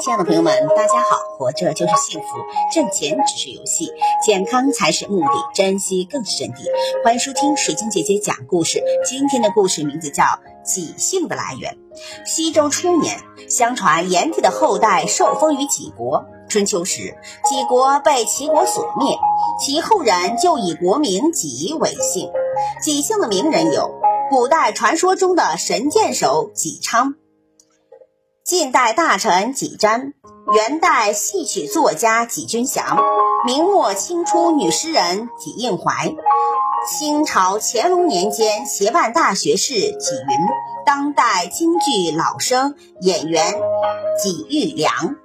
亲爱的朋友们，大家好！活着就是幸福，挣钱只是游戏，健康才是目的，珍惜更是真谛。欢迎收听水晶姐姐讲故事。今天的故事名字叫《己姓的来源》。西周初年，相传炎帝的后代受封于杞国。春秋时，杞国被齐国所灭，其后人就以国名己为姓。己姓的名人有古代传说中的神箭手己昌。近代大臣几瞻，元代戏曲作家几君祥，明末清初女诗人几应怀，清朝乾隆年间协办大学士几云，当代京剧老生演员几玉良。